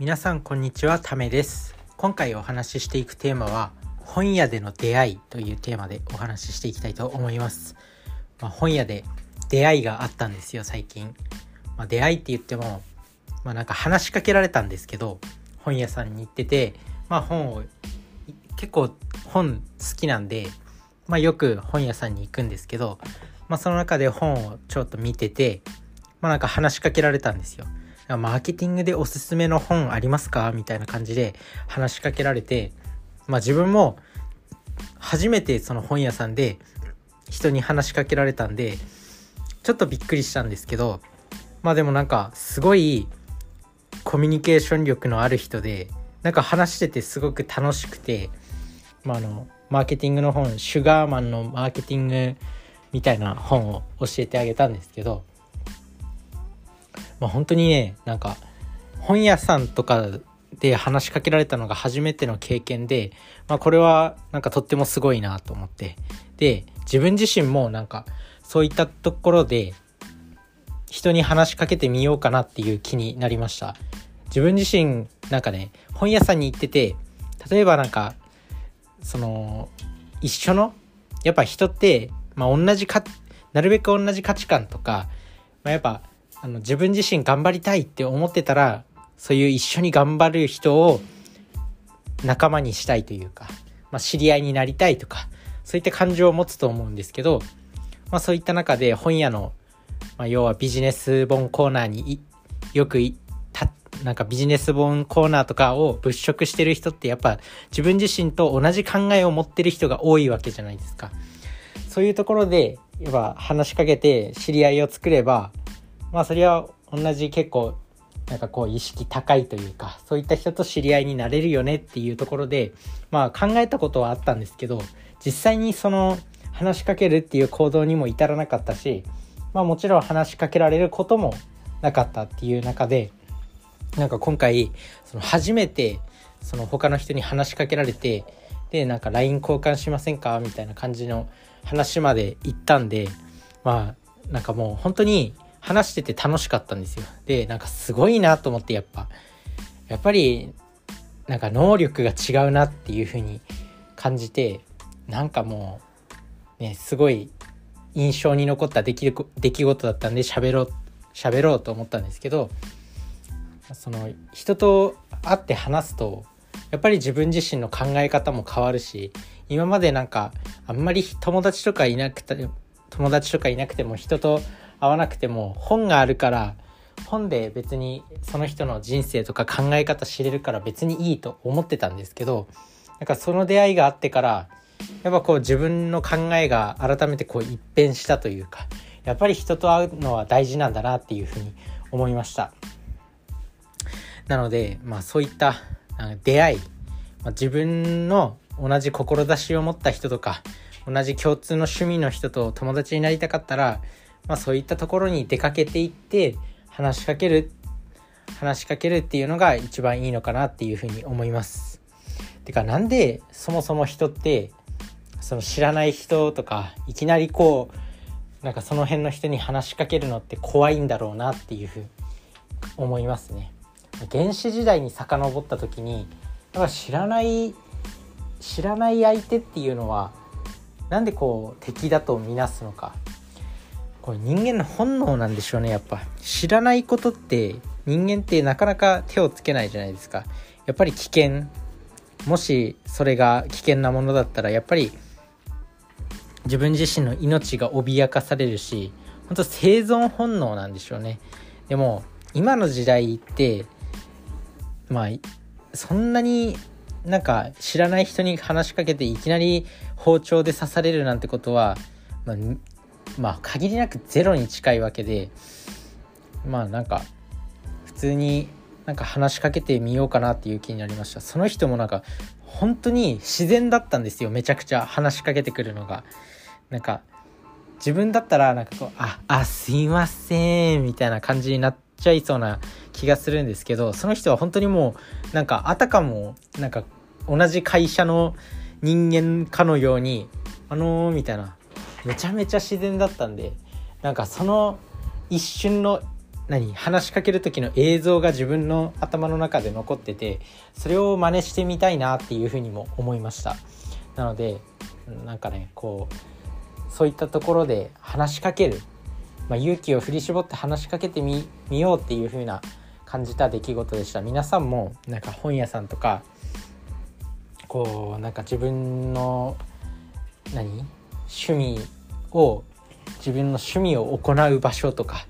皆さんこんにちはためです。今回お話ししていくテーマは本屋での出会いというテーマでお話ししていきたいと思います、まあ、本屋で出会いがあったんですよ最近、まあ、出会いって言ってもまあなんか話しかけられたんですけど本屋さんに行っててまあ本を結構本好きなんでまあよく本屋さんに行くんですけどまあその中で本をちょっと見ててまあなんか話しかけられたんですよ。マーケティングでおすすめの本ありますか？みたいな感じで話しかけられて、まあ自分も初めてその本屋さんで人に話しかけられたんで、ちょっとびっくりしたんですけど、まあでもなんかすごいコミュニケーション力のある人で、なんか話しててすごく楽しくて、まああの、マーケティングの本、シュガーマンのマーケティングみたいな本を教えてあげたんですけど、まあ、本当にねなんか本屋さんとかで話しかけられたのが初めての経験で、まあ、これはなんかとってもすごいなと思って。で自分自身もなんかそういったところで人に話しかけてみようかなっていう気になりました。自分自身なんかね本屋さんに行ってて例えばなんかその一緒のやっぱ人って、まあ、同じかなるべく同じ価値観とか、まあ、やっぱあの自分自身頑張りたいって思ってたらそういう一緒に頑張る人を仲間にしたいというか、まあ、知り合いになりたいとかそういった感情を持つと思うんですけど、まあ、そういった中で本屋の、まあ、要はビジネス本コーナーによくたなんかビジネス本コーナーとかを物色してる人ってやっぱ自分自身と同じ考えを持ってる人が多いわけじゃないですか。そういうところでやっぱ話しかけて知り合いを作ればまあそれは同じ結構なんかこう意識高いというかそういった人と知り合いになれるよねっていうところでまあ考えたことはあったんですけど実際にその話しかけるっていう行動にも至らなかったしまあもちろん話しかけられることもなかったっていう中でなんか今回その初めてその他の人に話しかけられてでなんか LINE 交換しませんか？みたいな感じの話まで行ったんでまあなんかもう本当に話してて楽しかったんですよ。で、なんかすごいなと思ってやっぱ、やっぱりなんか能力が違うなっていう風に感じて、なんかもう、ね、すごい印象に残った出来出来事だったんで喋ろう、喋ろうと思ったんですけど、その人と会って話すと、やっぱり自分自身の考え方も変わるし、今までなんかあんまり友達とかいなくて、友達とかいなくても人と合わなくても本があるから本で別にその人の人生とか考え方知れるから別にいいと思ってたんですけどなんかその出会いがあってからやっぱこう自分の考えが改めてこう一変したというかやっぱり人と会うのは大事なんだなっていうふうに思いました。なのでまあそういった出会い、まあ、自分の同じ志を持った人とか同じ共通の趣味の人と友達になりたかったらまあ、そういったところに出かけていって話しかける話しかけるっていうのが一番いいのかなっていうふうに思います。てかなんでそもそも人ってその知らない人とかいきなりこうなんかその辺の人に話しかけるのって怖いんだろうなっていうふうに思いますね。原始時代に遡った時にやっぱ知らない知らない相手っていうのはなんでこう敵だとみなすのかこれ人間の本能なんでしょうねやっぱ。知らないことって人間ってなかなか手をつけないじゃないですか。やっぱり危険。もしそれが危険なものだったらやっぱり自分自身の命が脅かされるし本当生存本能なんでしょうね。でも今の時代ってまあそんなになんか知らない人に話しかけていきなり包丁で刺されるなんてことは、まあ、まあ限りなくゼロに近いわけでまあなんか普通になんか話しかけてみようかなっていう気になりました。その人もなんか本当に自然だったんですよめちゃくちゃ話しかけてくるのが。なんか自分だったらなんかこう「ああすいません」みたいな感じになっちゃいそうな気がするんですけどその人は本当にもうなんかあたかもなんか同じ会社の人間かのように「あのー」みたいなめちゃめちゃ自然だったんでなんかその一瞬の何話しかける時の映像が自分の頭の中で残っててそれを真似してみたいなっていうふうにも思いました。なのでなんかねこうそういったところで話しかける、まあ、勇気を振り絞って話しかけてみようっていう風な感じた出来事でした。皆さんもなんか本屋さんとかこうなんか自分の何趣味を自分の趣味を行う場所とか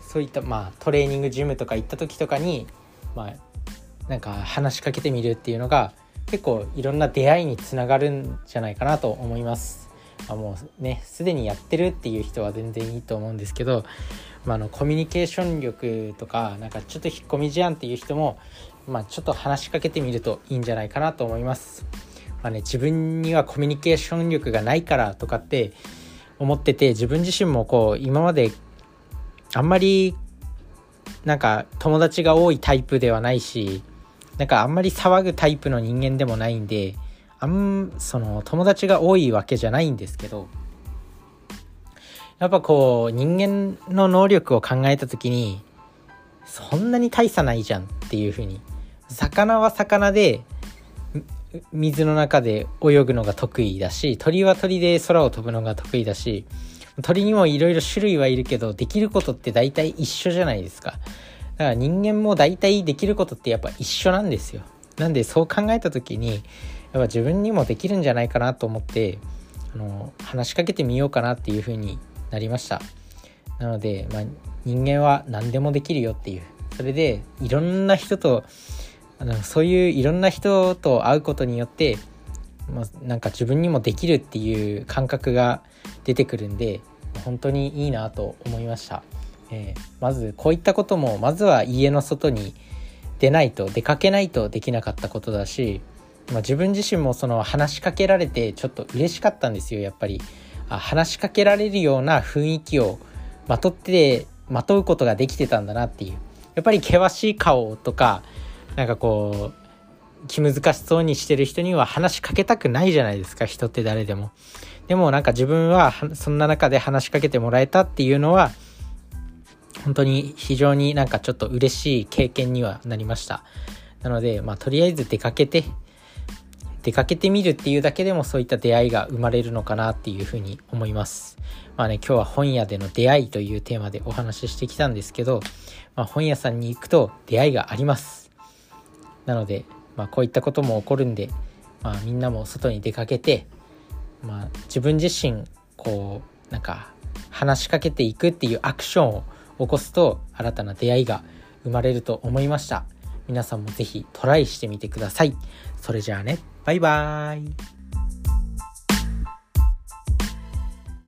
そういったまあトレーニングジムとか行った時とかにまあなんか話しかけてみるっていうのが結構いろんな出会いにつながるんじゃないかなと思います。まあ、もうねすでにやってるっていう人は全然いいと思うんですけど、まあ、あのコミュニケーション力とかなんかちょっと引っ込み思案っていう人もまあ、ちょっと話しかけてみるといいんじゃないかなと思います。まあね、自分にはコミュニケーション力がないからとかって思ってて自分自身もこう今まであんまりなんか友達が多いタイプではないしなんかあんまり騒ぐタイプの人間でもないんであんその友達が多いわけじゃないんですけどやっぱこう人間の能力を考えた時にそんなに大差ないじゃんっていう風に魚は魚で水の中で泳ぐのが得意だし鳥は鳥で空を飛ぶのが得意だし鳥にもいろいろ種類はいるけどできることって大体一緒じゃないですか。だから人間も大体できることってやっぱ一緒なんですよ。なんでそう考えた時にやっぱ自分にもできるんじゃないかなと思ってあの話しかけてみようかなっていう風になりました。なので、まあ、人間は何でもできるよっていう。それでいろんな人とあのそういういろんな人と会うことによってまあ、なんか自分にもできるっていう感覚が出てくるんで本当にいいなと思いました、えー、まずこういったこともまずは家の外に出ないと出かけないとできなかったことだし、まあ、自分自身もその話しかけられてちょっと嬉しかったんですよやっぱり。あ話しかけられるような雰囲気をまとってまとうことができてたんだなっていう。やっぱり険しい顔とかなんかこう気難しそうにしてる人には話しかけたくないじゃないですか人って誰でも。でもなんか自分はそんな中で話しかけてもらえたっていうのは本当に非常になんかちょっと嬉しい経験にはなりました。なのでまあとりあえず出かけて出かけてみるっていうだけでもそういった出会いが生まれるのかなっていうふうに思います。まあね、今日は本屋での出会いというテーマでお話ししてきたんですけど、まあ、本屋さんに行くと出会いがあります。なので、まあ、こういったことも起こるんで、まあ、みんなも外に出かけて、まあ、自分自身、こう、なんか、話しかけていくっていうアクションを起こすと、新たな出会いが生まれると思いました。皆さんも是非トライしてみてください。それじゃあね、バイバーイ。